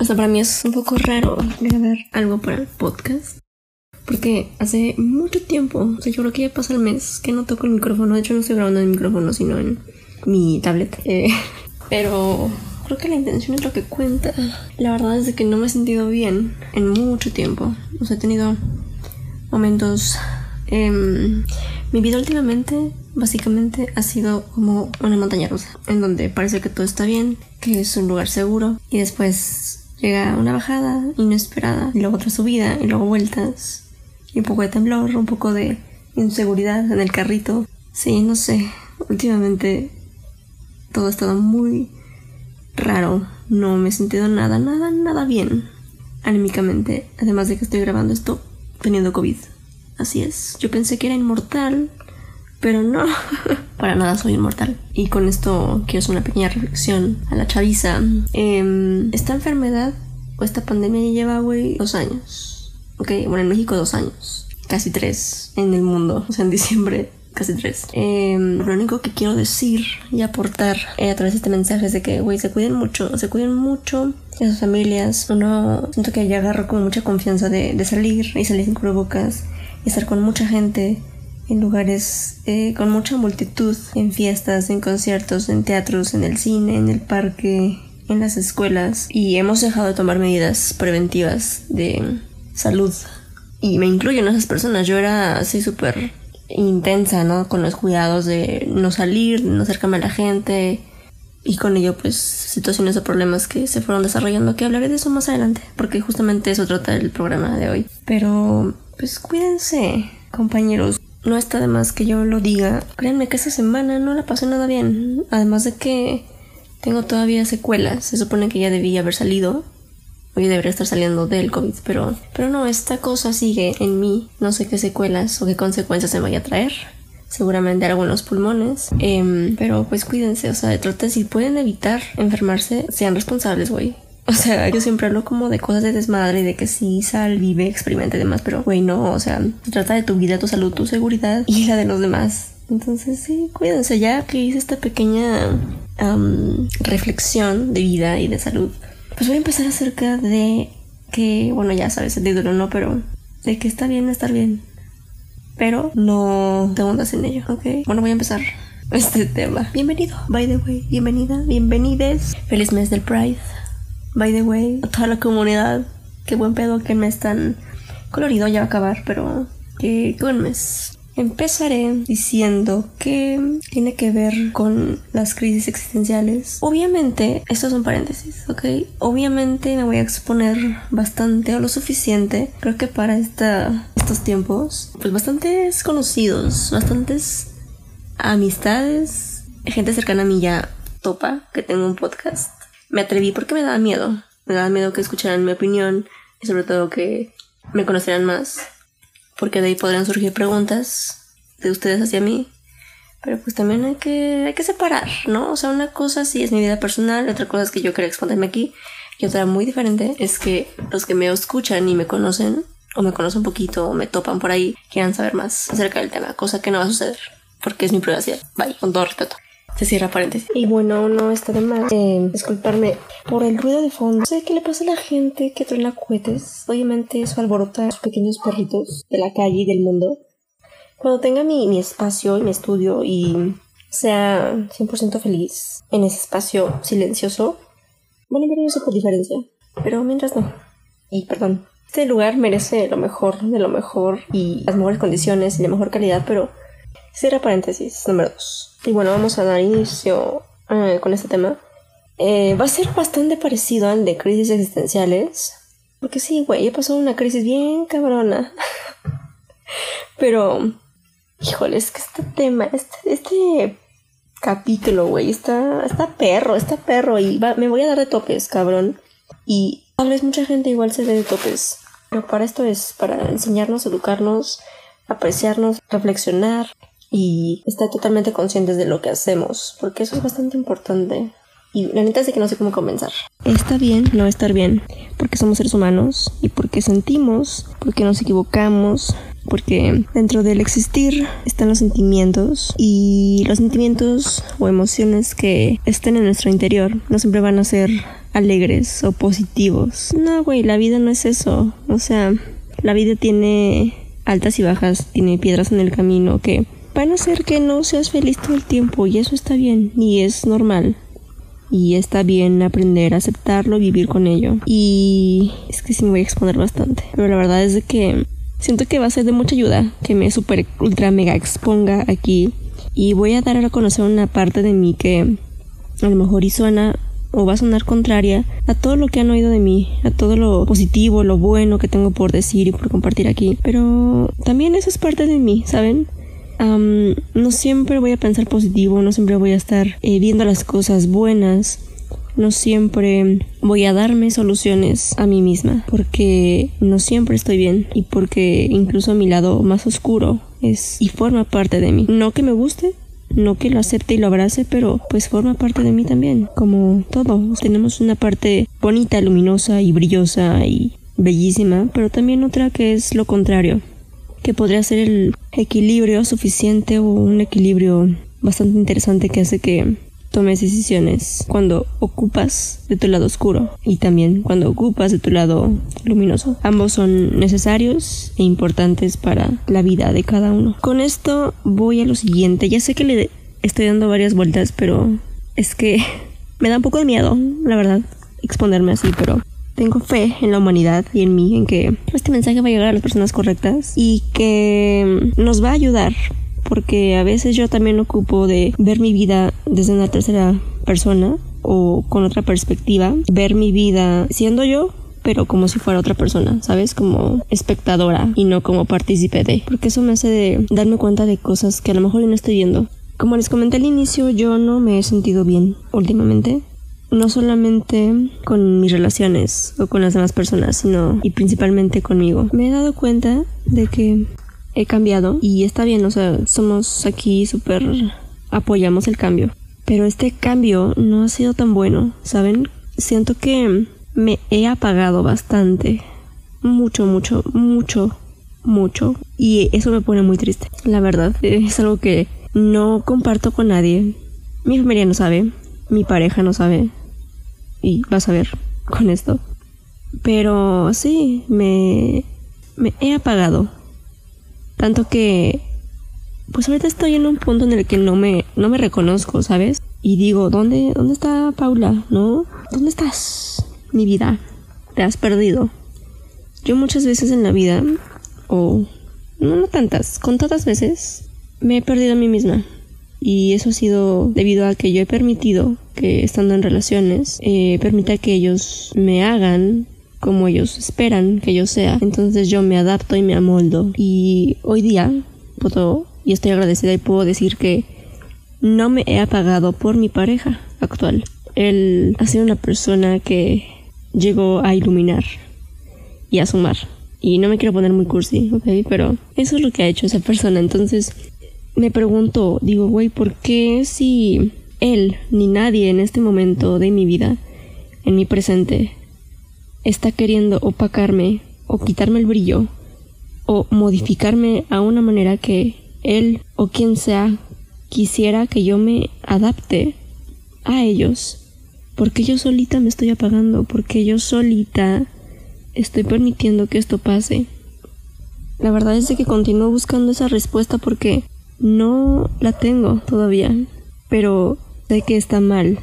O sea, para mí es un poco raro grabar algo para el podcast. Porque hace mucho tiempo, o sea, yo creo que ya pasa el mes que no toco el micrófono. De hecho, no estoy grabando en el micrófono, sino en mi tablet. Eh, pero creo que la intención es lo que cuenta. La verdad es que no me he sentido bien en mucho tiempo. O sea, he tenido momentos... Em, mi vida últimamente básicamente ha sido como una montaña rusa, en donde parece que todo está bien, que es un lugar seguro, y después Llega una bajada inesperada, y luego otra subida, y luego vueltas, y un poco de temblor, un poco de inseguridad en el carrito. Sí, no sé, últimamente todo ha estado muy raro. No me he sentido nada, nada, nada bien anímicamente. Además de que estoy grabando esto teniendo COVID. Así es. Yo pensé que era inmortal, pero no. Para nada soy inmortal. Y con esto quiero hacer una pequeña reflexión a la chaviza. Em, esta enfermedad o esta pandemia ya lleva, güey, dos años. Ok, bueno, en México dos años. Casi tres en el mundo. O sea, en diciembre casi tres. Em, lo único que quiero decir y aportar eh, a través de este mensaje es de que, güey, se cuiden mucho, se cuiden mucho de sus familias. Uno siento que ya agarro con mucha confianza de, de salir y salir sin cubrebocas y estar con mucha gente en lugares eh, con mucha multitud, en fiestas, en conciertos, en teatros, en el cine, en el parque, en las escuelas y hemos dejado de tomar medidas preventivas de salud y me incluyo en esas personas. Yo era así súper intensa, ¿no? Con los cuidados de no salir, no acercarme a la gente y con ello pues situaciones o problemas que se fueron desarrollando que hablaré de eso más adelante porque justamente eso trata el programa de hoy. Pero pues cuídense compañeros no está de más que yo lo diga. Créanme que esta semana no la pasé nada bien. Además de que tengo todavía secuelas. Se supone que ya debía haber salido. Hoy debería estar saliendo del COVID, pero, pero no, esta cosa sigue en mí. No sé qué secuelas o qué consecuencias me vaya a traer. Seguramente algunos pulmones. Em, pero pues cuídense, o sea, trata si pueden evitar enfermarse, sean responsables, güey. O sea, yo siempre hablo como de cosas de desmadre y de que sí, sal, vive, experimente y demás, pero güey, no, o sea, se trata de tu vida, tu salud, tu seguridad y la de los demás. Entonces, sí, cuídense ya que hice esta pequeña reflexión de vida y de salud. Pues voy a empezar acerca de que, bueno, ya sabes el título, ¿no? Pero de que está bien estar bien. Pero no te hundas en ello, ¿ok? Bueno, voy a empezar este tema. Bienvenido, by the way, bienvenida, bienvenides. Feliz mes del Pride by the way, a toda la comunidad. Qué buen pedo que me están colorido, ya va a acabar, pero qué, buen mes. Empezaré diciendo que tiene que ver con las crisis existenciales. Obviamente, estos son paréntesis, ¿ok? Obviamente me voy a exponer bastante o lo suficiente, creo que para esta, estos tiempos, pues bastantes conocidos, bastantes amistades, gente cercana a mí ya topa que tengo un podcast me atreví porque me daba miedo. Me daba miedo que escucharan mi opinión y sobre todo que me conocieran más. Porque de ahí podrían surgir preguntas de ustedes hacia mí. Pero pues también hay que, hay que separar, ¿no? O sea, una cosa sí es mi vida personal, otra cosa es que yo quería exponerme aquí. Y otra muy diferente es que los que me escuchan y me conocen, o me conocen un poquito, o me topan por ahí, quieran saber más acerca del tema, cosa que no va a suceder, porque es mi privacidad. Bye, con todo respeto. Se cierra paréntesis. Y bueno, no está de más eh, disculparme por el ruido de fondo. No sé qué le pasa a la gente que truena cohetes. Obviamente eso alborota a los pequeños perritos de la calle y del mundo. Cuando tenga mi, mi espacio y mi estudio y sea 100% feliz en ese espacio silencioso, van a ver eso por diferencia. Pero mientras no. Y perdón. Este lugar merece lo mejor de lo mejor y las mejores condiciones y la mejor calidad, pero cierra paréntesis número 2. Y bueno, vamos a dar inicio eh, con este tema. Eh, va a ser bastante parecido al de crisis existenciales. Porque sí, güey, he pasado una crisis bien cabrona. Pero, híjole, es que este tema, este, este capítulo, güey, está, está perro, está perro. Y me voy a dar de topes, cabrón. Y Tal vez mucha gente igual se dé de topes, pero para esto es, para enseñarnos, educarnos, apreciarnos, reflexionar y estar totalmente conscientes de lo que hacemos, porque eso es bastante importante. Y la neta es que no sé cómo comenzar. Está bien no estar bien, porque somos seres humanos y porque sentimos, porque nos equivocamos, porque dentro del existir están los sentimientos y los sentimientos o emociones que estén en nuestro interior no siempre van a ser alegres o positivos. No, güey, la vida no es eso. O sea, la vida tiene altas y bajas, tiene piedras en el camino que van a hacer que no seas feliz todo el tiempo y eso está bien y es normal. Y está bien aprender a aceptarlo, vivir con ello. Y es que sí me voy a exponer bastante. Pero la verdad es que siento que va a ser de mucha ayuda que me super ultra mega exponga aquí. Y voy a dar a conocer una parte de mí que a lo mejor y suena o va a sonar contraria a todo lo que han oído de mí, a todo lo positivo, lo bueno que tengo por decir y por compartir aquí. Pero también eso es parte de mí, ¿saben? No siempre voy a pensar positivo, no siempre voy a estar eh, viendo las cosas buenas, no siempre voy a darme soluciones a mí misma, porque no siempre estoy bien y porque incluso mi lado más oscuro es y forma parte de mí. No que me guste, no que lo acepte y lo abrace, pero pues forma parte de mí también, como todo. Tenemos una parte bonita, luminosa y brillosa y bellísima, pero también otra que es lo contrario, que podría ser el equilibrio suficiente o un equilibrio bastante interesante que hace que tomes decisiones cuando ocupas de tu lado oscuro y también cuando ocupas de tu lado luminoso. Ambos son necesarios e importantes para la vida de cada uno. Con esto voy a lo siguiente. Ya sé que le estoy dando varias vueltas, pero es que me da un poco de miedo, la verdad, exponerme así, pero tengo fe en la humanidad y en mí, en que este mensaje va a llegar a las personas correctas y que nos va a ayudar porque a veces yo también ocupo de ver mi vida desde una tercera persona o con otra perspectiva, ver mi vida siendo yo pero como si fuera otra persona, ¿sabes? Como espectadora y no como partícipe de. Porque eso me hace de darme cuenta de cosas que a lo mejor no estoy viendo. Como les comenté al inicio, yo no me he sentido bien últimamente. No solamente con mis relaciones o con las demás personas, sino y principalmente conmigo. Me he dado cuenta de que he cambiado y está bien, o sea, somos aquí súper apoyamos el cambio. Pero este cambio no ha sido tan bueno, ¿saben? Siento que me he apagado bastante. Mucho, mucho, mucho, mucho. Y eso me pone muy triste. La verdad, es algo que no comparto con nadie. Mi familia no sabe, mi pareja no sabe. Y vas a ver con esto. Pero sí, me, me he apagado tanto que, pues ahorita estoy en un punto en el que no me, no me reconozco, ¿sabes? Y digo, ¿dónde, ¿dónde está Paula? ¿No? ¿Dónde estás, mi vida? Te has perdido. Yo muchas veces en la vida, o no, no tantas, contadas veces, me he perdido a mí misma. Y eso ha sido debido a que yo he permitido que estando en relaciones, eh, permita que ellos me hagan como ellos esperan que yo sea. Entonces yo me adapto y me amoldo. Y hoy día puedo, y estoy agradecida y puedo decir que no me he apagado por mi pareja actual. Él ha sido una persona que llegó a iluminar y a sumar. Y no me quiero poner muy cursi, ¿ok? Pero eso es lo que ha hecho esa persona. Entonces me pregunto, digo, güey, ¿por qué si él ni nadie en este momento de mi vida, en mi presente, está queriendo opacarme o quitarme el brillo o modificarme a una manera que él o quien sea quisiera que yo me adapte a ellos. Porque yo solita me estoy apagando, porque yo solita estoy permitiendo que esto pase. La verdad es que continúo buscando esa respuesta porque no la tengo todavía, pero sé que está mal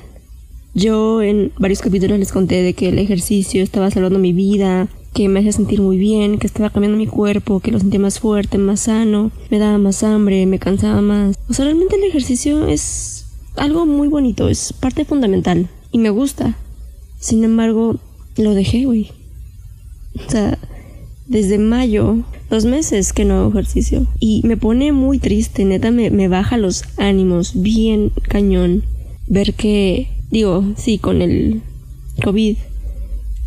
yo en varios capítulos les conté de que el ejercicio estaba salvando mi vida, que me hacía sentir muy bien, que estaba cambiando mi cuerpo, que lo sentía más fuerte, más sano, me daba más hambre, me cansaba más. O sea, realmente el ejercicio es algo muy bonito, es parte fundamental y me gusta. Sin embargo, lo dejé, güey. O sea, desde mayo, dos meses que no hago ejercicio. Y me pone muy triste, neta, me baja los ánimos bien cañón ver que Digo, sí, con el COVID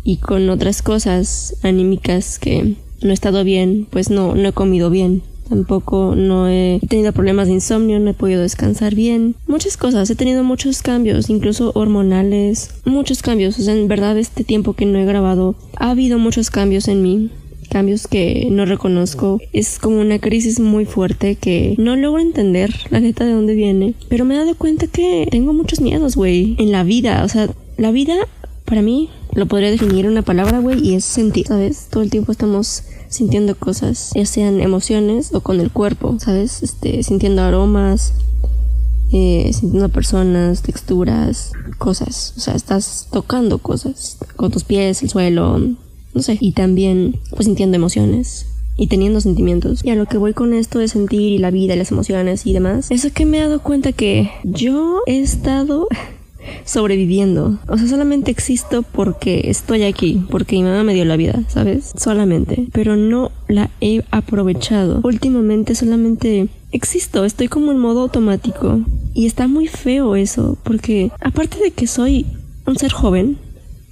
y con otras cosas anímicas que no he estado bien, pues no, no he comido bien. Tampoco no he tenido problemas de insomnio, no he podido descansar bien. Muchas cosas, he tenido muchos cambios, incluso hormonales, muchos cambios. O sea, en verdad este tiempo que no he grabado, ha habido muchos cambios en mí cambios que no reconozco. Es como una crisis muy fuerte que no logro entender la neta de dónde viene. Pero me he dado cuenta que tengo muchos miedos, güey, en la vida. O sea, la vida para mí lo podría definir una palabra, güey, y es sentir, ¿sabes? Todo el tiempo estamos sintiendo cosas, ya sean emociones o con el cuerpo, ¿sabes? Este, sintiendo aromas, eh, sintiendo personas, texturas, cosas. O sea, estás tocando cosas con tus pies, el suelo, no sé. Y también, pues sintiendo emociones y teniendo sentimientos. Y a lo que voy con esto de sentir y la vida y las emociones y demás, es que me he dado cuenta que yo he estado sobreviviendo. O sea, solamente existo porque estoy aquí, porque mi mamá me dio la vida, ¿sabes? Solamente. Pero no la he aprovechado. Últimamente solamente existo, estoy como en modo automático. Y está muy feo eso, porque aparte de que soy un ser joven,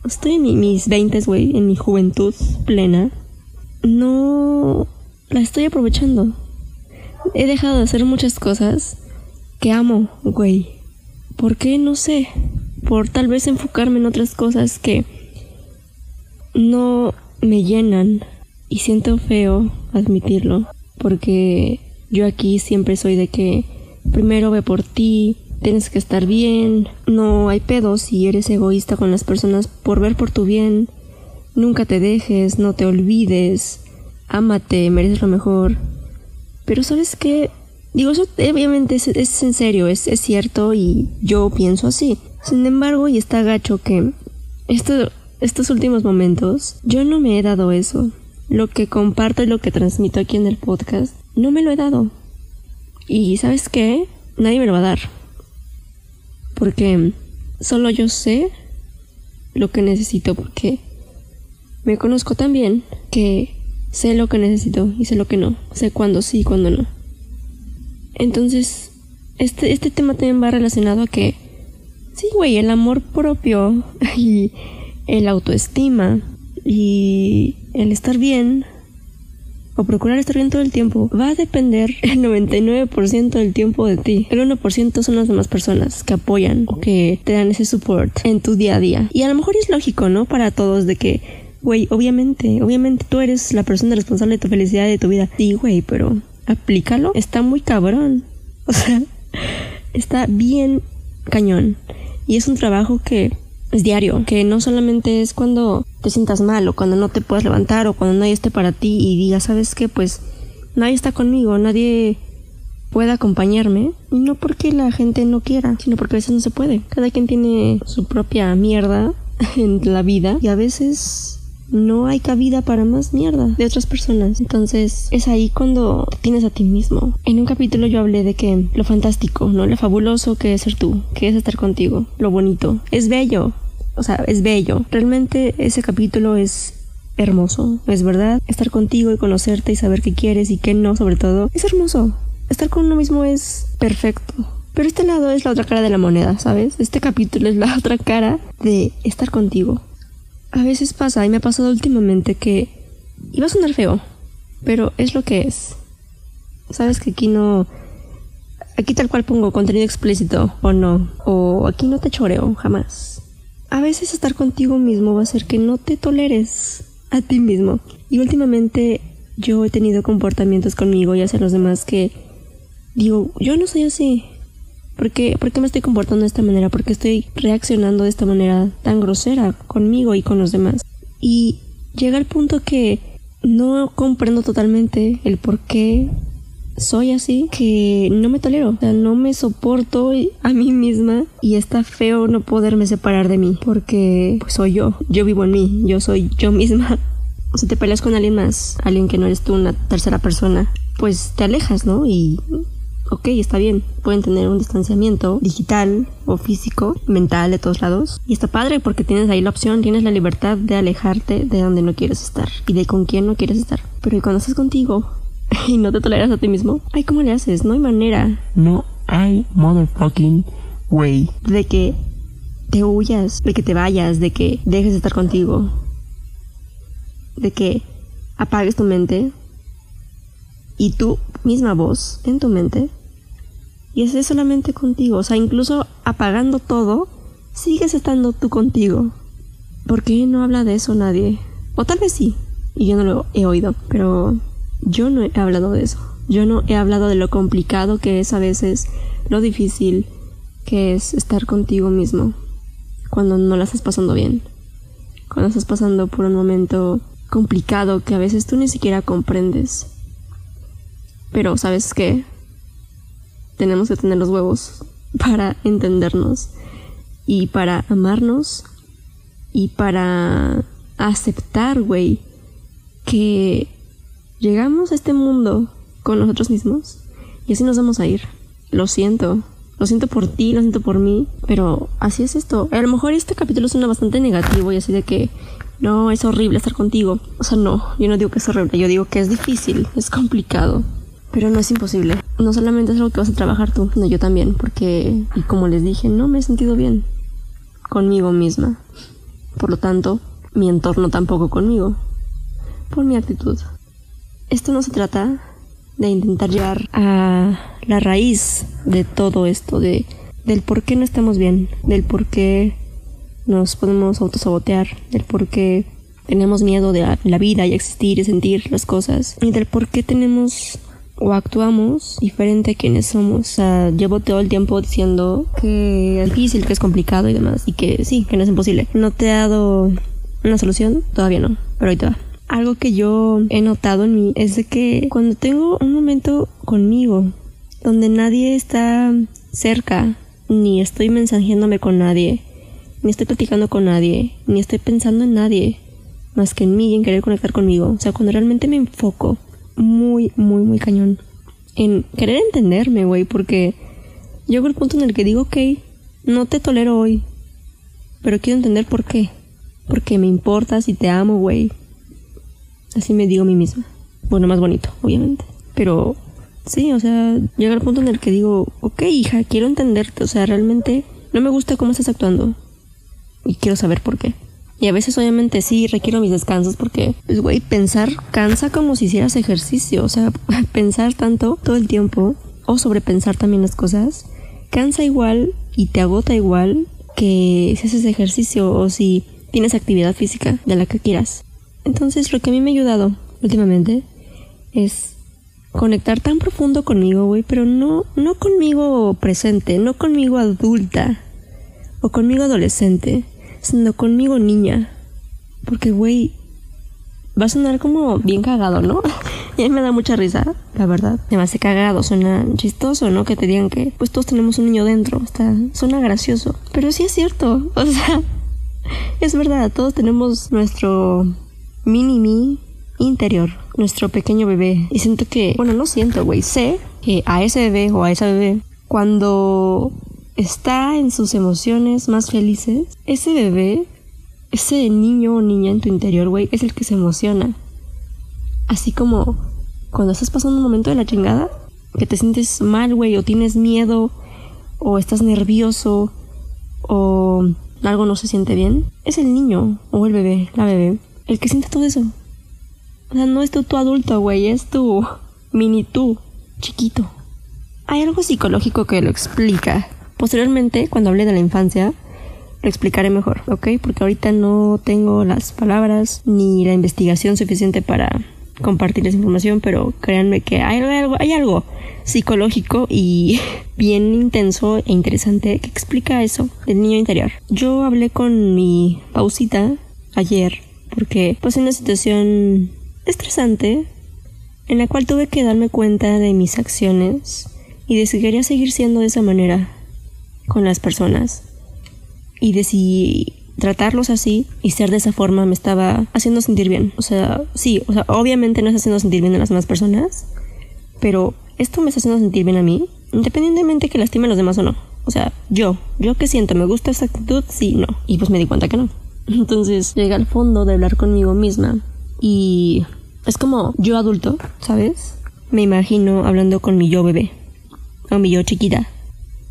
estoy en mis 20, güey, en mi juventud plena, no la estoy aprovechando. He dejado de hacer muchas cosas que amo, güey. ¿Por qué? No sé. Por tal vez enfocarme en otras cosas que no me llenan. Y siento feo admitirlo. Porque yo aquí siempre soy de que primero ve por ti, tienes que estar bien, no hay pedos si eres egoísta con las personas por ver por tu bien. Nunca te dejes, no te olvides, ámate, mereces lo mejor. Pero sabes qué, Digo, eso obviamente es, en serio, es, cierto y yo pienso así. Sin embargo, y está gacho que esto, estos últimos momentos yo no me he dado eso. Lo que comparto y lo que transmito aquí en el podcast, no me lo he dado. Y sabes qué? Nadie me lo va a dar. Porque solo yo sé lo que necesito porque me conozco tan bien que sé lo que necesito y sé lo que no. Sé cuándo sí y cuándo no. Entonces, este, este tema también va relacionado a que, sí, güey, el amor propio y el autoestima y el estar bien o procurar estar bien todo el tiempo va a depender el 99% del tiempo de ti. El 1% son las demás personas que apoyan o que te dan ese support en tu día a día. Y a lo mejor es lógico, ¿no? Para todos de que, güey, obviamente, obviamente tú eres la persona responsable de tu felicidad y de tu vida. Sí, güey, pero aplícalo, está muy cabrón. O sea, está bien cañón. Y es un trabajo que es diario, que no solamente es cuando te sientas mal o cuando no te puedas levantar o cuando nadie esté para ti y digas, ¿sabes qué? Pues nadie está conmigo, nadie puede acompañarme. Y no porque la gente no quiera, sino porque a veces no se puede. Cada quien tiene su propia mierda en la vida y a veces no hay cabida para más mierda de otras personas. Entonces es ahí cuando tienes a ti mismo. En un capítulo yo hablé de que lo fantástico, ¿no? Lo fabuloso que es ser tú, que es estar contigo, lo bonito. Es bello. O sea, es bello. Realmente ese capítulo es hermoso, es verdad. Estar contigo y conocerte y saber qué quieres y qué no, sobre todo, es hermoso. Estar con uno mismo es perfecto. Pero este lado es la otra cara de la moneda, ¿sabes? Este capítulo es la otra cara de estar contigo. A veces pasa, y me ha pasado últimamente, que iba a sonar feo, pero es lo que es. Sabes que aquí no. Aquí tal cual pongo contenido explícito o no. O aquí no te choreo, jamás. A veces estar contigo mismo va a hacer que no te toleres a ti mismo. Y últimamente yo he tenido comportamientos conmigo y hacia los demás que digo, yo no soy así. ¿Por qué, me estoy comportando de esta manera? ¿Por qué estoy reaccionando de esta manera tan grosera conmigo y con los demás? Y llega el punto que no comprendo totalmente el por qué soy así, que no me tolero, no me soporto a mí misma y está feo no poderme separar de mí, porque pues soy yo, yo vivo en mí, yo soy yo misma. Sea, te peleas con alguien más, alguien que no eres tú, una tercera persona, pues te alejas, ¿no? Y ok, está bien, pueden tener un distanciamiento digital o físico, mental de todos lados. Y está padre porque tienes ahí la opción, tienes la libertad de alejarte de donde no quieres estar y de con quién no quieres estar. Pero cuando estás contigo y no te toleras a ti mismo, ay, ¿cómo le haces? No hay manera. No hay motherfucking way. De que te huyas, de que te vayas, de que dejes de estar contigo. de que apagues tu mente y tu misma voz en tu mente y estés solamente contigo. O sea, incluso apagando todo, sigues estando tú contigo. ¿Por qué no habla de eso nadie? O tal vez sí, y yo no lo he oído, pero yo no he hablado de eso. Yo no he hablado de lo complicado que es a veces, lo difícil que es estar contigo mismo cuando no la estás pasando bien. Cuando estás pasando por un momento complicado que a veces tú ni siquiera comprendes. Pero ¿sabes qué? tenemos que tener los huevos para entendernos y para amarnos y para aceptar, güey, que llegamos a este mundo con nosotros mismos y así nos vamos a ir. Lo siento. Lo siento por ti, lo siento por mí, pero así es esto. A lo mejor este capítulo suena bastante negativo y así de que no, es horrible estar contigo. O sea, no, yo no digo que es horrible, yo digo que es difícil, es complicado. Pero no es imposible. No solamente es algo que vas a trabajar tú, sino yo también, porque, como les dije, no me he sentido bien conmigo misma. Por lo tanto, mi entorno tampoco conmigo. Por mi actitud. Esto no se trata de intentar llegar a la raíz de todo esto, de, del por qué no estamos bien, del por qué nos podemos autosabotear, del por qué tenemos miedo de la vida y existir y sentir las cosas, y del por qué tenemos o actuamos diferente a quienes somos. O sea, llevo todo el tiempo diciendo que es difícil, que es complicado y demás, y que sí, que no es imposible. No te he dado una solución, todavía no, pero ahorita va. Algo que yo he notado en mí es de que cuando tengo un momento conmigo, donde nadie está cerca, ni estoy mensajeándome con nadie, ni estoy platicando con nadie, ni estoy pensando en nadie, más que en mí y en querer conectar conmigo. O sea, cuando realmente me enfoco muy, muy, muy cañón. En querer entenderme, güey, porque llego al punto en el que digo, ok, no te tolero hoy, pero quiero entender por qué. Porque me importas y te amo, güey. Así me digo a mí misma. Bueno, más bonito, obviamente. Pero sí, o sea, llega al punto en el que digo, ok, hija, quiero entenderte. O sea, realmente no me gusta cómo estás actuando. Y quiero saber por qué. Y a veces obviamente sí requiero mis descansos porque, pues güey, pensar cansa como si hicieras ejercicio. O sea, pensar tanto todo el tiempo o sobrepensar también las cosas cansa igual y te agota igual que si haces ejercicio o si tienes actividad física de la que quieras. Entonces lo que a mí me ha ayudado últimamente es conectar tan profundo conmigo, güey, pero no, no conmigo presente, no conmigo adulta o conmigo adolescente, sino conmigo niña. Porque, güey, va a sonar como bien cagado, ¿no? y a mí me da mucha risa, la verdad. Me hace cagado, suena chistoso, ¿no? Que te digan que, pues todos tenemos un niño dentro. Está, suena gracioso. Pero sí es cierto, o sea, es verdad, todos tenemos nuestro mini me interior, nuestro pequeño bebé. Y siento que, bueno, no siento, güey, sé que a ese bebé o a esa bebé, cuando está en sus emociones más felices, ese bebé, ese niño o niña en tu interior, güey, es el que se emociona. Así como cuando estás pasando un momento de la chingada, que te sientes mal, güey, o tienes miedo, o estás nervioso, o algo no se siente bien, es el niño, o el bebé, la bebé, el que siente todo eso. O sea, no es tu, tu adulto, güey, es tu mini tú, chiquito. Hay algo psicológico que lo explica. Posteriormente, cuando hable de la infancia, lo explicaré mejor, ¿ok? Porque ahorita no tengo las palabras ni la investigación suficiente para compartir esa información, pero créanme que hay algo, hay algo psicológico y bien intenso e interesante que explica eso del niño interior. Yo hablé con mi pausita ayer porque pasé una situación estresante en la cual tuve que darme cuenta de mis acciones y de si quería seguir siendo de esa manera con las personas y de si tratarlos así y ser de esa forma me estaba haciendo sentir bien. O sea, sí, o sea, obviamente no está haciendo sentir bien a las demás personas, pero esto me está haciendo sentir bien a mí, independientemente que lastime a los demás o no. O sea, yo, yo que siento, ¿me gusta esta actitud? Sí, no. Y pues me di cuenta que no. Entonces llegué al fondo de hablar conmigo misma y es como yo adulto, ¿sabes? Me imagino hablando con mi yo bebé, o mi yo chiquita,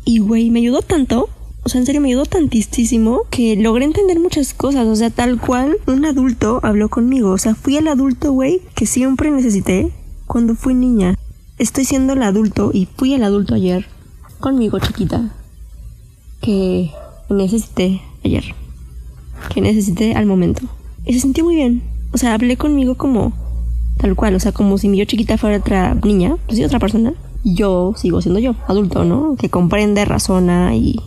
y güey, me ayudó tanto. O sea, en serio me ayudó tantísimo que logré entender muchas cosas. O sea, tal cual un adulto habló conmigo. O sea, fui el adulto, güey, que siempre necesité cuando fui niña. Estoy siendo el adulto y fui el adulto ayer conmigo, chiquita. Que necesité ayer. Que necesité al momento. Y se sintió muy bien. O sea, hablé conmigo como tal cual. O sea, como si mi yo chiquita fuera otra niña, pues sí, otra persona. Yo sigo siendo yo, adulto, ¿no? Que comprende, razona y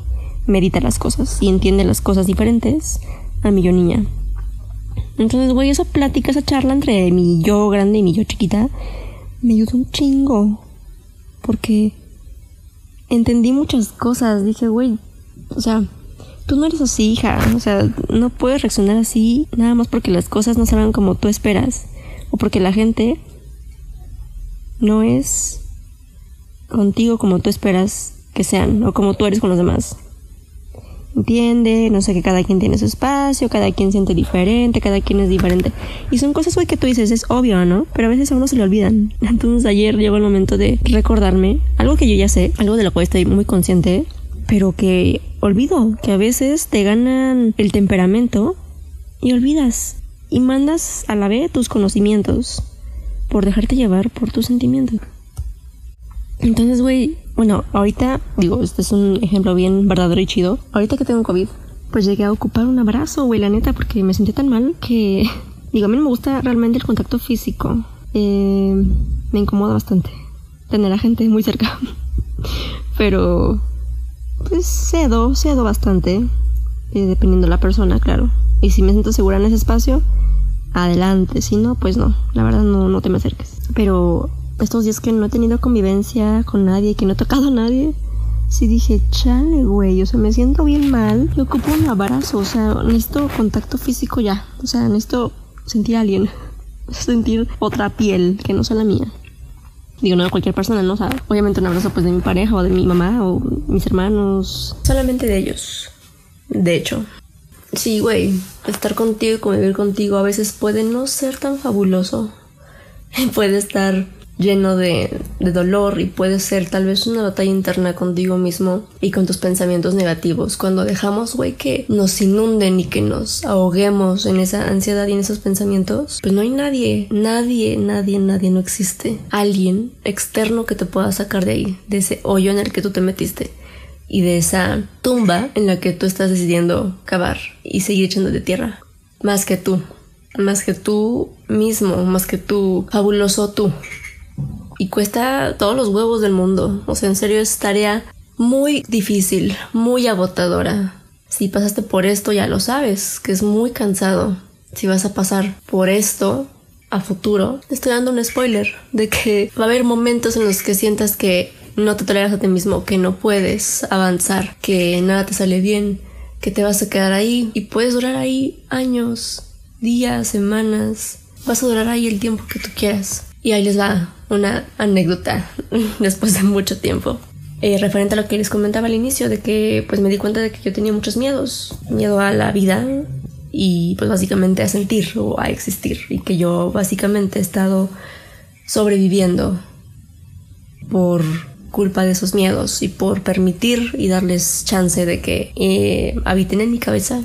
medita las cosas y entiende las cosas diferentes a mi yo niña. Entonces, güey, esa plática, esa charla entre mi yo grande y mi yo chiquita me ayudó un chingo. Porque entendí muchas cosas. Dije, güey, o sea, tú no eres así, hija. O sea, no puedes reaccionar así nada más porque las cosas no salgan como tú esperas. O porque la gente no es contigo como tú esperas que sean. O como tú eres con los demás entiende, no sé, que cada quien tiene su espacio, cada quien siente diferente, cada quien es diferente. Y son cosas, güey, que tú dices, es obvio, ¿no? Pero a veces a uno se le olvidan. Entonces ayer llegó el momento de recordarme algo que yo ya sé, algo de lo cual estoy muy consciente, pero que olvido, que a veces te ganan el temperamento y olvidas. Y mandas a la vez tus conocimientos por dejarte llevar por tus sentimientos. Entonces, güey, bueno, ahorita, digo, este es un ejemplo bien verdadero y chido. Ahorita que tengo COVID, pues llegué a ocupar un abrazo, güey, la neta, porque me sentí tan mal que, digo, a mí no me gusta realmente el contacto físico. Eh, me incomoda bastante tener a gente muy cerca. Pero, pues cedo, cedo bastante, eh, dependiendo de la persona, claro. Y si me siento segura en ese espacio, adelante. Si no, pues no, la verdad no, no te me acerques. Pero estos días que no he tenido convivencia con nadie, que no he tocado a nadie, sí dije, chale, güey, o sea, me siento bien mal y ocupo un abrazo, o sea, necesito contacto físico ya, o sea, necesito sentir a alguien, sentir otra piel que no sea la mía. Digo, no a cualquier persona, ¿no? O obviamente un abrazo pues de mi pareja o de mi mamá o mis hermanos. Solamente de ellos. De hecho. Sí, güey, estar contigo y convivir contigo a veces puede no ser tan fabuloso. puede estar lleno de, dolor y puede ser tal vez una batalla interna contigo mismo y con tus pensamientos negativos. Cuando dejamos, güey, que nos inunden y que nos ahoguemos en esa ansiedad y en esos pensamientos, pues no hay nadie, nadie, nadie, nadie, no existe. Alguien externo que te pueda sacar de ahí, de ese hoyo en el que tú te metiste y de esa tumba en la que tú estás decidiendo cavar y seguir echando de tierra. Más que tú, más que tú mismo, más que tú, fabuloso tú y cuesta todos los huevos del mundo. O sea, en serio es tarea muy difícil, muy agotadora. Si pasaste por esto ya lo sabes, que es muy cansado. Si vas a pasar por esto a futuro, te estoy dando un spoiler de que va a haber momentos en los que sientas que no te toleras a ti mismo, que no puedes avanzar, que nada te sale bien, que te vas a quedar ahí y puedes durar ahí años, días, semanas. Vas a durar ahí el tiempo que tú quieras. Y ahí les va una anécdota después de mucho tiempo. Eh, referente a lo que les comentaba al inicio, de que pues me di cuenta de que yo tenía muchos miedos. Miedo a la vida y pues básicamente a sentir o a existir. Y que yo básicamente he estado sobreviviendo por culpa de esos miedos y por permitir y darles chance de que eh, habiten en mi cabeza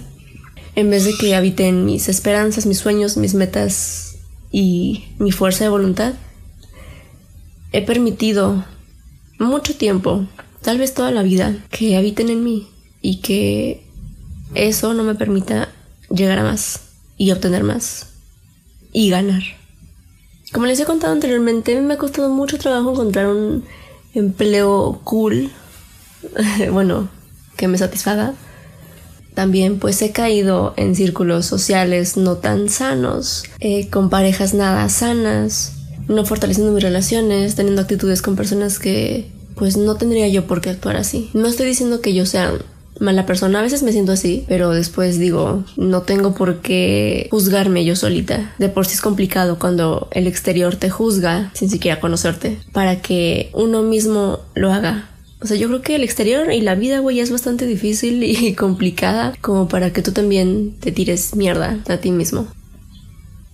en vez de que habiten mis esperanzas, mis sueños, mis metas y mi fuerza de voluntad, he permitido mucho tiempo, tal vez toda la vida, que habiten en mí y que eso no me permita llegar a más y obtener más y ganar. Como les he contado anteriormente, me ha costado mucho trabajo encontrar un empleo cool, bueno, que me satisfaga también pues he caído en círculos sociales no tan sanos, eh, con parejas nada sanas, no fortaleciendo mis relaciones, teniendo actitudes con personas que pues no tendría yo por qué actuar así. No estoy diciendo que yo sea mala persona, a veces me siento así, pero después digo, no tengo por qué juzgarme yo solita. De por sí es complicado cuando el exterior te juzga sin siquiera conocerte, para que uno mismo lo haga o sea, yo creo que el exterior y la vida, güey, es bastante difícil y complicada como para que tú también te tires mierda a ti mismo.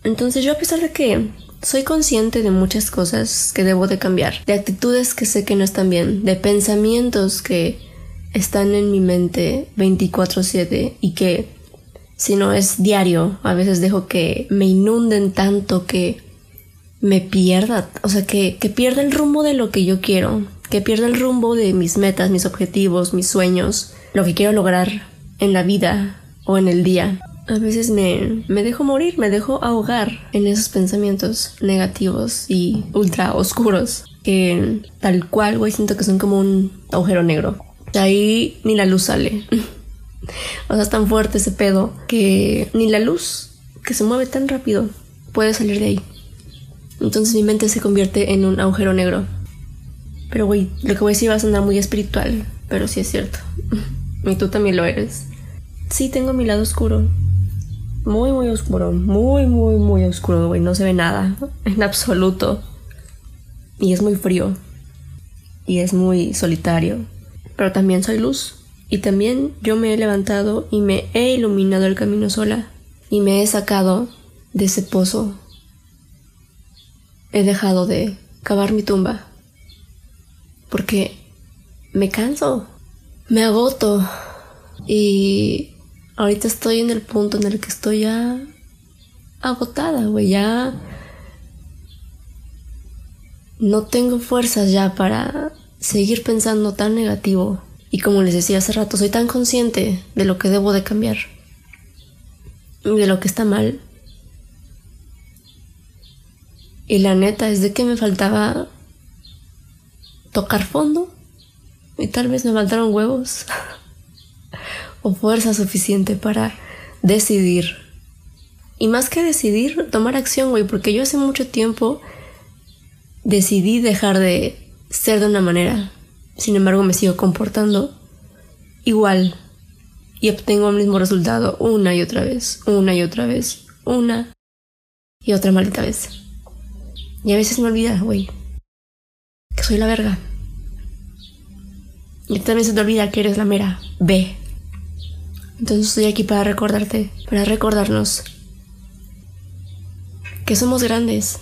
Entonces yo a pesar de que soy consciente de muchas cosas que debo de cambiar, de actitudes que sé que no están bien, de pensamientos que están en mi mente 24/7 y que si no es diario, a veces dejo que me inunden tanto que me pierda, o sea, que, que pierda el rumbo de lo que yo quiero, que pierda el rumbo de mis metas, mis objetivos, mis sueños, lo que quiero lograr en la vida o en el día. A veces me, me dejo morir, me dejo ahogar en esos pensamientos negativos y ultra oscuros que tal cual, güey, siento que son como un agujero negro. De ahí ni la luz sale. o sea, es tan fuerte ese pedo que ni la luz, que se mueve tan rápido, puede salir de ahí. Entonces mi mente se convierte en un agujero negro. Pero, güey, lo que voy a decir va a sonar muy espiritual, pero sí es cierto. y tú también lo eres. Sí, tengo mi lado oscuro. Muy, muy oscuro. Muy, muy, muy oscuro, güey. No se ve nada. En absoluto. Y es muy frío. Y es muy solitario. Pero también soy luz. Y también yo me he levantado y me he iluminado el camino sola. Y me he sacado de ese pozo. He dejado de cavar mi tumba. Porque me canso. Me agoto. Y ahorita estoy en el punto en el que estoy ya agotada, güey. Ya no tengo fuerzas ya para seguir pensando tan negativo. Y como les decía hace rato, soy tan consciente de lo que debo de cambiar. De lo que está mal. Y la neta es de que me faltaba tocar fondo. Y tal vez me faltaron huevos. o fuerza suficiente para decidir. Y más que decidir, tomar acción, güey. Porque yo hace mucho tiempo decidí dejar de ser de una manera. Sin embargo, me sigo comportando igual. Y obtengo el mismo resultado una y otra vez, una y otra vez, una y otra maldita vez. Y a veces me olvida, güey, que soy la verga. Y también se te olvida que eres la mera B. Entonces estoy aquí para recordarte, para recordarnos que somos grandes,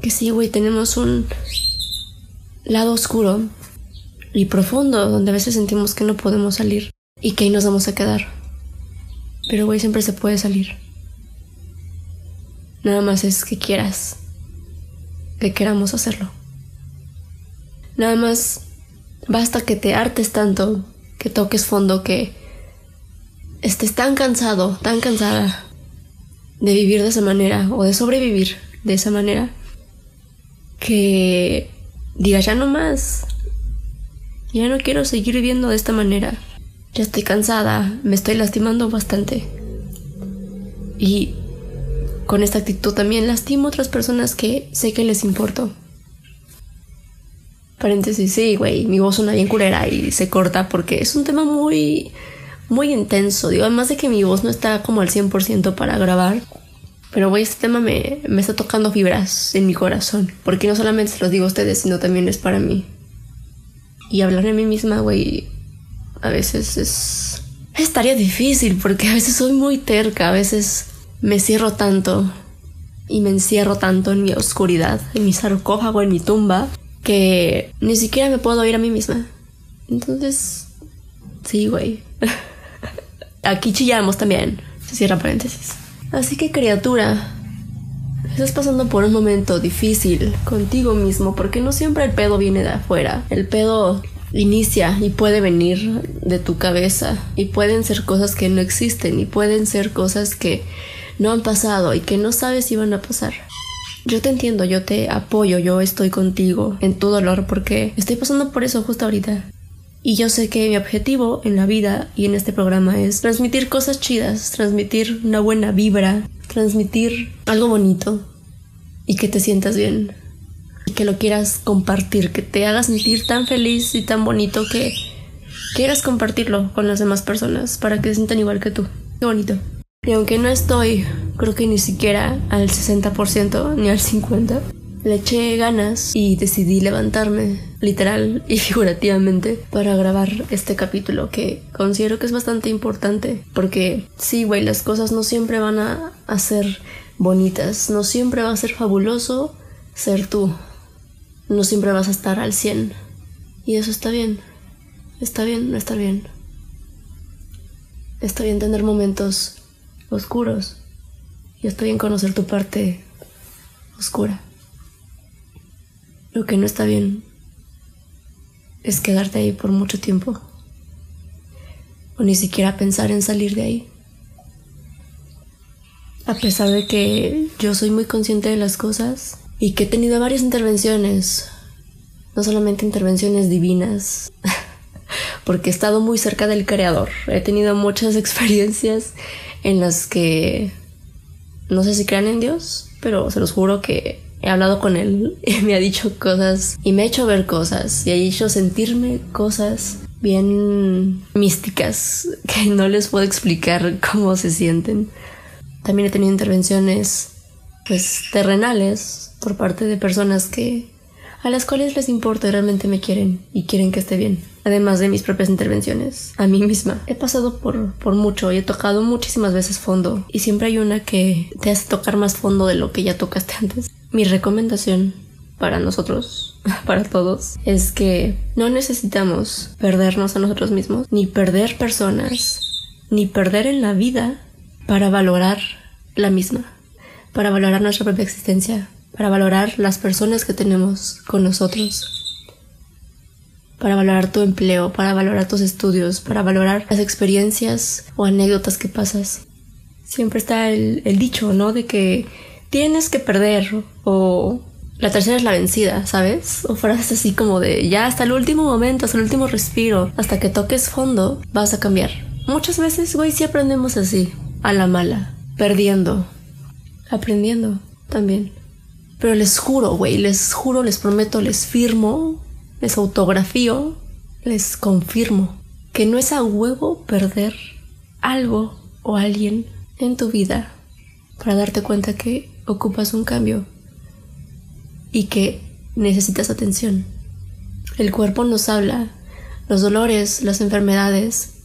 que sí, güey, tenemos un lado oscuro y profundo donde a veces sentimos que no podemos salir y que ahí nos vamos a quedar. Pero, güey, siempre se puede salir. Nada más es que quieras, que queramos hacerlo. Nada más basta que te hartes tanto, que toques fondo, que estés tan cansado, tan cansada de vivir de esa manera o de sobrevivir de esa manera que diga ya no más. Ya no quiero seguir viviendo de esta manera. Ya estoy cansada, me estoy lastimando bastante. Y con esta actitud también lastimo a otras personas que sé que les importo. Paréntesis, sí, güey, mi voz suena bien curera y se corta porque es un tema muy, muy intenso. Digo, además de que mi voz no está como al 100% para grabar, pero, güey, este tema me, me está tocando fibras en mi corazón. Porque no solamente se los digo a ustedes, sino también es para mí. Y hablar de mí misma, güey, a veces es... Es tarea difícil porque a veces soy muy terca, a veces me cierro tanto y me encierro tanto en mi oscuridad, en mi sarcófago, en mi tumba, que ni siquiera me puedo oír a mí misma. Entonces, sí, güey. Aquí chillamos también. Se cierra paréntesis. Así que criatura, estás pasando por un momento difícil contigo mismo porque no siempre el pedo viene de afuera. El pedo inicia y puede venir de tu cabeza y pueden ser cosas que no existen y pueden ser cosas que no han pasado y que no sabes si van a pasar. Yo te entiendo, yo te apoyo, yo estoy contigo en tu dolor porque estoy pasando por eso justo ahorita. Y yo sé que mi objetivo en la vida y en este programa es transmitir cosas chidas, transmitir una buena vibra, transmitir algo bonito y que te sientas bien. Y que lo quieras compartir, que te haga sentir tan feliz y tan bonito que quieras compartirlo con las demás personas para que se sientan igual que tú. Qué bonito. Y aunque no estoy, creo que ni siquiera al 60% ni al 50%, le eché ganas y decidí levantarme, literal y figurativamente, para grabar este capítulo que considero que es bastante importante. Porque sí, güey, las cosas no siempre van a, ser bonitas, no siempre va a ser fabuloso ser tú, no siempre vas a estar al 100. Y eso está bien. Está bien no estar bien. Está bien tener momentos oscuros. Y está bien conocer tu parte oscura. Lo que no está bien es quedarte ahí por mucho tiempo. O ni siquiera pensar en salir de ahí. A pesar de que yo soy muy consciente de las cosas y que he tenido varias intervenciones, no solamente intervenciones divinas, porque he estado muy cerca del creador. He tenido muchas experiencias en las que no sé si crean en Dios, pero se los juro que he hablado con él y me ha dicho cosas y me ha hecho ver cosas y ha hecho sentirme cosas bien místicas que no les puedo explicar cómo se sienten. También he tenido intervenciones pues terrenales por parte de personas que a las cuales les importa y realmente me quieren y quieren que esté bien. Además de mis propias intervenciones, a mí misma. He pasado por, por mucho y he tocado muchísimas veces fondo y siempre hay una que te hace tocar más fondo de lo que ya tocaste antes. Mi recomendación para nosotros, para todos, es que no necesitamos perdernos a nosotros mismos, ni perder personas, ni perder en la vida para valorar la misma, para valorar nuestra propia existencia, para valorar las personas que tenemos con nosotros, para valorar tu empleo, para valorar tus estudios, para valorar las experiencias o anécdotas que pasas. Siempre está el, dicho, ¿no? De que tienes que perder o la tercera es la vencida, ¿sabes? O frases así como de ya hasta el último momento, hasta el último respiro, hasta que toques fondo, vas a cambiar. Muchas veces, güey, sí aprendemos así, a la mala, perdiendo, aprendiendo también. Pero les juro, güey, les juro, les prometo, les firmo, les autografío, les confirmo que no es a huevo perder algo o alguien en tu vida para darte cuenta que ocupas un cambio y que necesitas atención. El cuerpo nos habla, los dolores, las enfermedades,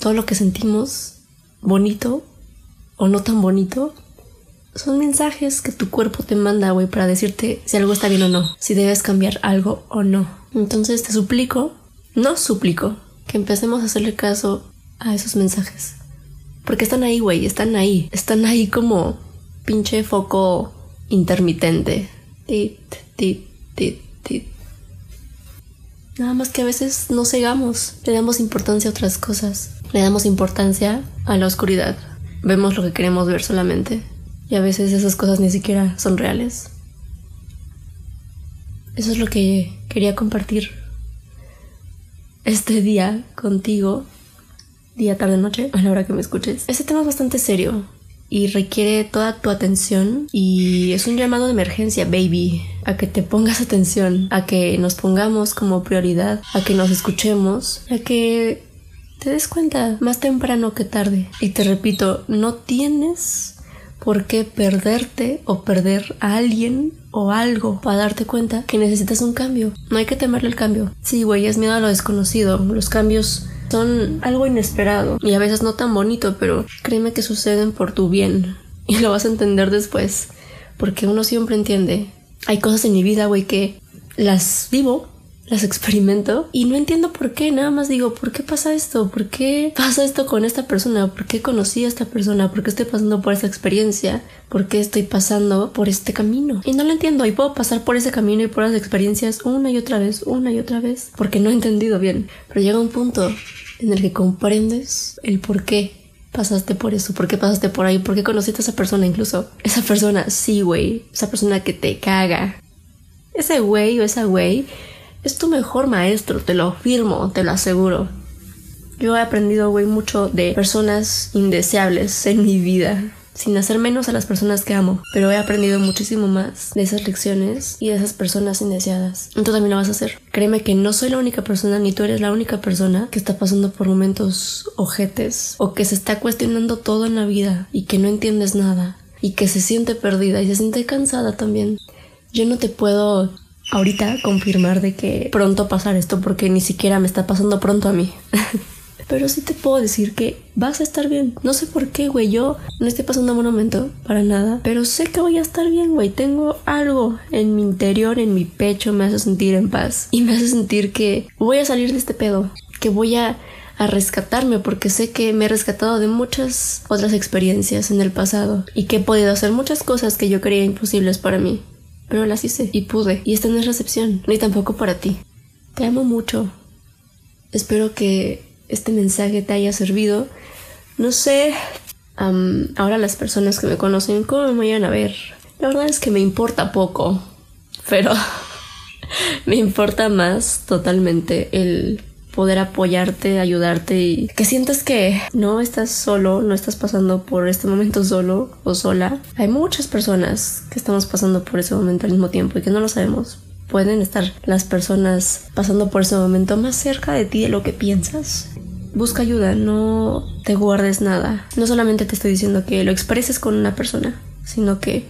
todo lo que sentimos, bonito o no tan bonito, son mensajes que tu cuerpo te manda, güey, para decirte si algo está bien o no, si debes cambiar algo o no. Entonces te suplico, no suplico, que empecemos a hacerle caso a esos mensajes. Porque están ahí, güey, están ahí. Están ahí como pinche foco intermitente. Tit, tit, tit, tit. Nada más que a veces no cegamos, le damos importancia a otras cosas. Le damos importancia a la oscuridad. Vemos lo que queremos ver solamente. Y a veces esas cosas ni siquiera son reales. Eso es lo que quería compartir este día contigo, día, tarde, noche, a la hora que me escuches. Este tema es bastante serio y requiere toda tu atención y es un llamado de emergencia, baby, a que te pongas atención, a que nos pongamos como prioridad, a que nos escuchemos, a que te des cuenta más temprano que tarde. Y te repito, no tienes por qué perderte o perder a alguien o algo para darte cuenta que necesitas un cambio. No hay que temerle el cambio. Sí, güey, es miedo a lo desconocido. Los cambios son algo inesperado y a veces no tan bonito, pero créeme que suceden por tu bien y lo vas a entender después, porque uno siempre entiende. Hay cosas en mi vida, güey, que las vivo las experimento y no entiendo por qué, nada más digo, ¿por qué pasa esto? ¿Por qué pasa esto con esta persona? ¿Por qué conocí a esta persona? ¿Por qué estoy pasando por esa experiencia? ¿Por qué estoy pasando por este camino? Y no lo entiendo y puedo pasar por ese camino y por las experiencias una y otra vez, una y otra vez, porque no he entendido bien. Pero llega un punto en el que comprendes el por qué pasaste por eso, por qué pasaste por ahí, por qué conociste a esa persona incluso. Esa persona, sí, güey, esa persona que te caga. Ese güey o esa güey es tu mejor maestro, te lo firmo, te lo aseguro. Yo he aprendido, güey, mucho de personas indeseables en mi vida, sin hacer menos a las personas que amo, pero he aprendido muchísimo más de esas lecciones y de esas personas indeseadas. Tú también lo vas a hacer. Créeme que no soy la única persona, ni tú eres la única persona que está pasando por momentos ojetes o que se está cuestionando todo en la vida y que no entiendes nada y que se siente perdida y se siente cansada también. Yo no te puedo ahorita confirmar de que pronto pasar esto porque ni siquiera me está pasando pronto a mí. pero sí te puedo decir que vas a estar bien. No sé por qué, güey, yo no estoy pasando un buen momento para nada, pero sé que voy a estar bien, güey. Tengo algo en mi interior, en mi pecho, me hace sentir en paz y me hace sentir que voy a salir de este pedo, que voy a a rescatarme porque sé que me he rescatado de muchas otras experiencias en el pasado y que he podido hacer muchas cosas que yo creía imposibles para mí. Pero las hice y pude. Y esta no es recepción, ni tampoco para ti. Te amo mucho. Espero que este mensaje te haya servido. No sé, ahora las personas que me conocen, ¿cómo me vayan a ver? La verdad es que me importa poco, pero me importa más totalmente el poder apoyarte, ayudarte y que sientas que no estás solo, no estás pasando por este momento solo o sola. Hay muchas personas que estamos pasando por ese momento al mismo tiempo y que no lo sabemos. Pueden estar las personas pasando por ese momento más cerca de ti de lo que piensas. Busca ayuda, no te guardes nada. No solamente te estoy diciendo que lo expreses con una persona, sino que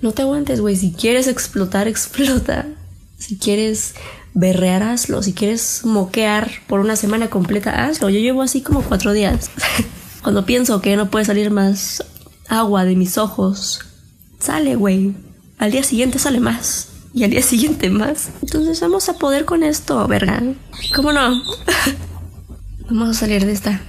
no te aguantes, güey. Si quieres explotar, explota. Si quieres berrear, hazlo. Si quieres moquear por una semana completa, hazlo. Yo llevo así como cuatro días. Cuando pienso que no puede salir más agua de mis ojos, sale, güey. Al día siguiente sale más. Y al día siguiente más. Entonces vamos a poder con esto, verga. ¿Cómo no? vamos a salir de esta.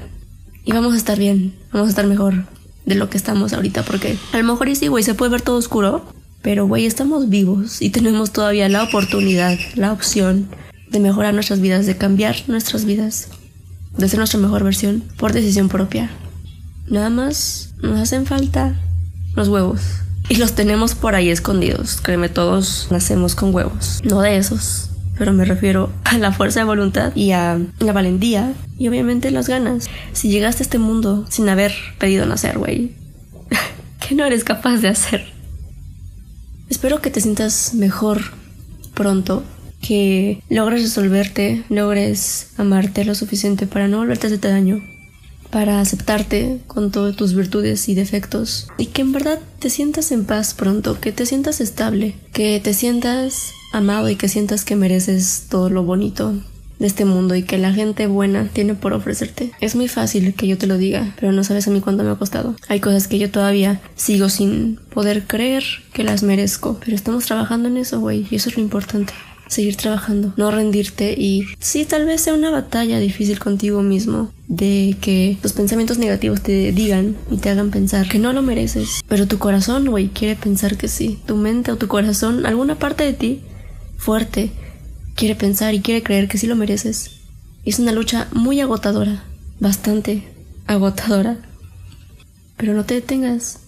Y vamos a estar bien. Vamos a estar mejor de lo que estamos ahorita. Porque a lo mejor y sí, güey, se puede ver todo oscuro. Pero, güey, estamos vivos y tenemos todavía la oportunidad, la opción de mejorar nuestras vidas, de cambiar nuestras vidas, de ser nuestra mejor versión por decisión propia. Nada más nos hacen falta los huevos. Y los tenemos por ahí escondidos. Créeme, todos nacemos con huevos. No de esos. Pero me refiero a la fuerza de voluntad y a la valentía y obviamente las ganas. Si llegaste a este mundo sin haber pedido nacer, güey, ¿qué no eres capaz de hacer? Espero que te sientas mejor pronto, que logres resolverte, logres amarte lo suficiente para no volverte a hacerte daño, para aceptarte con todas tus virtudes y defectos y que en verdad te sientas en paz pronto, que te sientas estable, que te sientas amado y que sientas que mereces todo lo bonito de este mundo y que la gente buena tiene por ofrecerte. Es muy fácil que yo te lo diga, pero no sabes a mí cuánto me ha costado. Hay cosas que yo todavía sigo sin poder creer que las merezco, pero estamos trabajando en eso, güey, y eso es lo importante. Seguir trabajando, no rendirte y sí, tal vez sea una batalla difícil contigo mismo, de que los pensamientos negativos te digan y te hagan pensar que no lo mereces, pero tu corazón, güey, quiere pensar que sí, tu mente o tu corazón, alguna parte de ti fuerte quiere pensar y quiere creer que sí lo mereces. es una lucha muy agotadora, bastante agotadora. Pero no te detengas.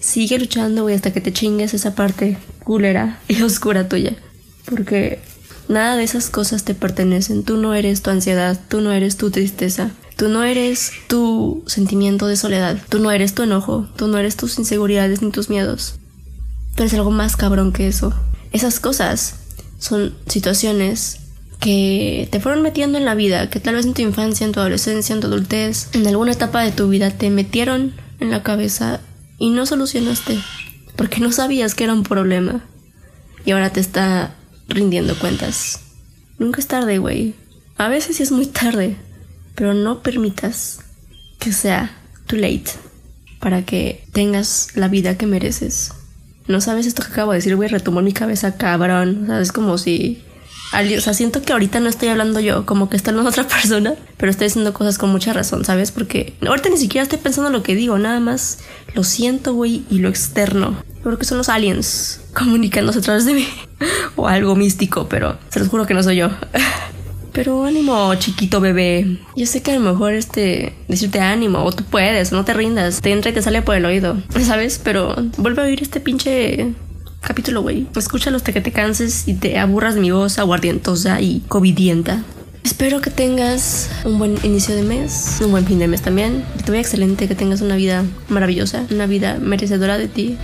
Sigue luchando, güey, hasta que te chingues esa parte culera y oscura tuya. Porque nada de esas cosas te pertenecen. Tú no eres tu ansiedad, tú no eres tu tristeza, tú no eres tu sentimiento de soledad, tú no eres tu enojo, tú no eres tus inseguridades ni tus miedos. Tú eres algo más cabrón que eso. Esas cosas son situaciones que te fueron metiendo en la vida, que tal vez en tu infancia, en tu adolescencia, en tu adultez, en alguna etapa de tu vida te metieron en la cabeza y no solucionaste, porque no sabías que era un problema y ahora te está rindiendo cuentas. Nunca es tarde, güey. A veces sí es muy tarde, pero no permitas que sea too late para que tengas la vida que mereces. No sabes esto que acabo de decir, güey, retomó mi cabeza, cabrón. O sea, es como si. O sea, siento que ahorita no estoy hablando yo, como que está hablando otra persona, pero estoy diciendo cosas con mucha razón, ¿sabes? Porque ahorita ni siquiera estoy pensando lo que digo, nada más lo siento, güey, y lo externo. Creo que son los aliens comunicándose a través de mí. o algo místico, pero se los juro que no soy yo. Pero ánimo, chiquito bebé. Yo sé que a lo mejor este decirte ánimo, o tú puedes, no te rindas, te entra y te sale por el oído, ¿sabes? Pero vuelve a oír este pinche capítulo, güey. Escúchalo hasta que te canses y te aburras mi voz aguardientosa y covidienta. Espero que tengas un buen inicio de mes, un buen fin de mes también. Que te vaya excelente, que tengas una vida maravillosa, una vida merecedora de ti.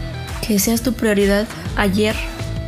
Que seas tu prioridad ayer,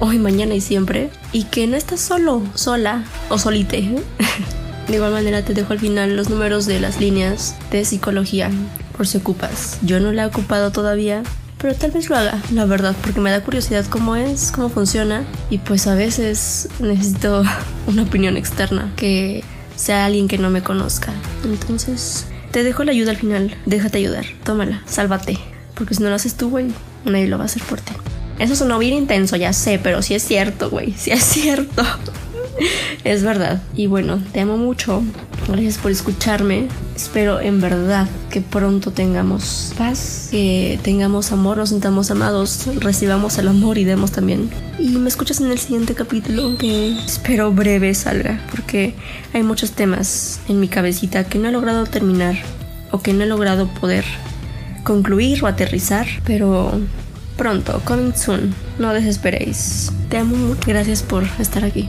hoy, mañana y siempre. Y que no estás solo, sola o solite. de igual manera te dejo al final los números de las líneas de psicología por si ocupas. Yo no la he ocupado todavía, pero tal vez lo haga, la verdad, porque me da curiosidad cómo es, cómo funciona y pues a veces necesito una opinión externa que sea alguien que no me conozca. Entonces, te dejo la ayuda al final. Déjate ayudar. Tómala. Sálvate. Porque si no lo haces tú, güey, nadie lo va a hacer por ti. Eso sonó bien intenso, ya sé, pero sí es cierto, güey. Sí es cierto. es verdad. Y bueno, te amo mucho. Gracias por escucharme. Espero en verdad que pronto tengamos paz, que tengamos amor, nos sintamos amados, recibamos el amor y demos también. Y me escuchas en el siguiente capítulo que espero breve salga, porque hay muchos temas en mi cabecita que no he logrado terminar o que no he logrado poder concluir o aterrizar, pero pronto, coming soon, no desesperéis. Te amo, gracias por estar aquí.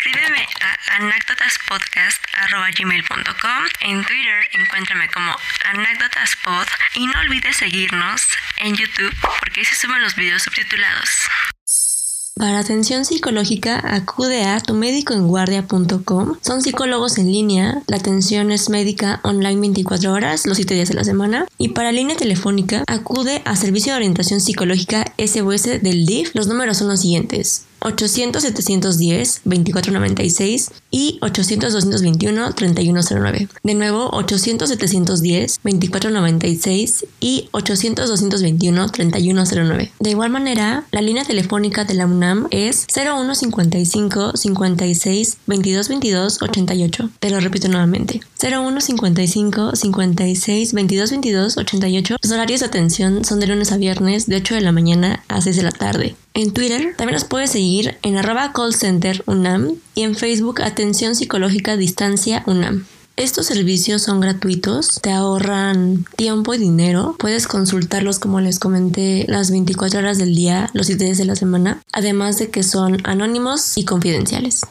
Escríbeme a anécdotaspodcast.gmail.com En Twitter encuéntrame como anécdotaspod y no olvides seguirnos en YouTube porque ahí se suben los videos subtitulados. Para atención psicológica, acude a tumédicoenguardia.com. Son psicólogos en línea. La atención es médica online 24 horas, los 7 días de la semana. Y para línea telefónica, acude a Servicio de Orientación Psicológica SOS del DIF. Los números son los siguientes. 800-710-2496 y 800-221-3109. De nuevo, 800-710-2496 y 800-221-3109. De igual manera, la línea telefónica de la UNAM es 0155 56 22 22 88. Te lo repito nuevamente. 0155 56 22 22 88. Los horarios de atención son de lunes a viernes de 8 de la mañana a 6 de la tarde. En Twitter también nos puedes seguir en arroba call center UNAM y en Facebook Atención Psicológica Distancia UNAM. Estos servicios son gratuitos, te ahorran tiempo y dinero. Puedes consultarlos, como les comenté, las 24 horas del día, los 7 días de la semana, además de que son anónimos y confidenciales.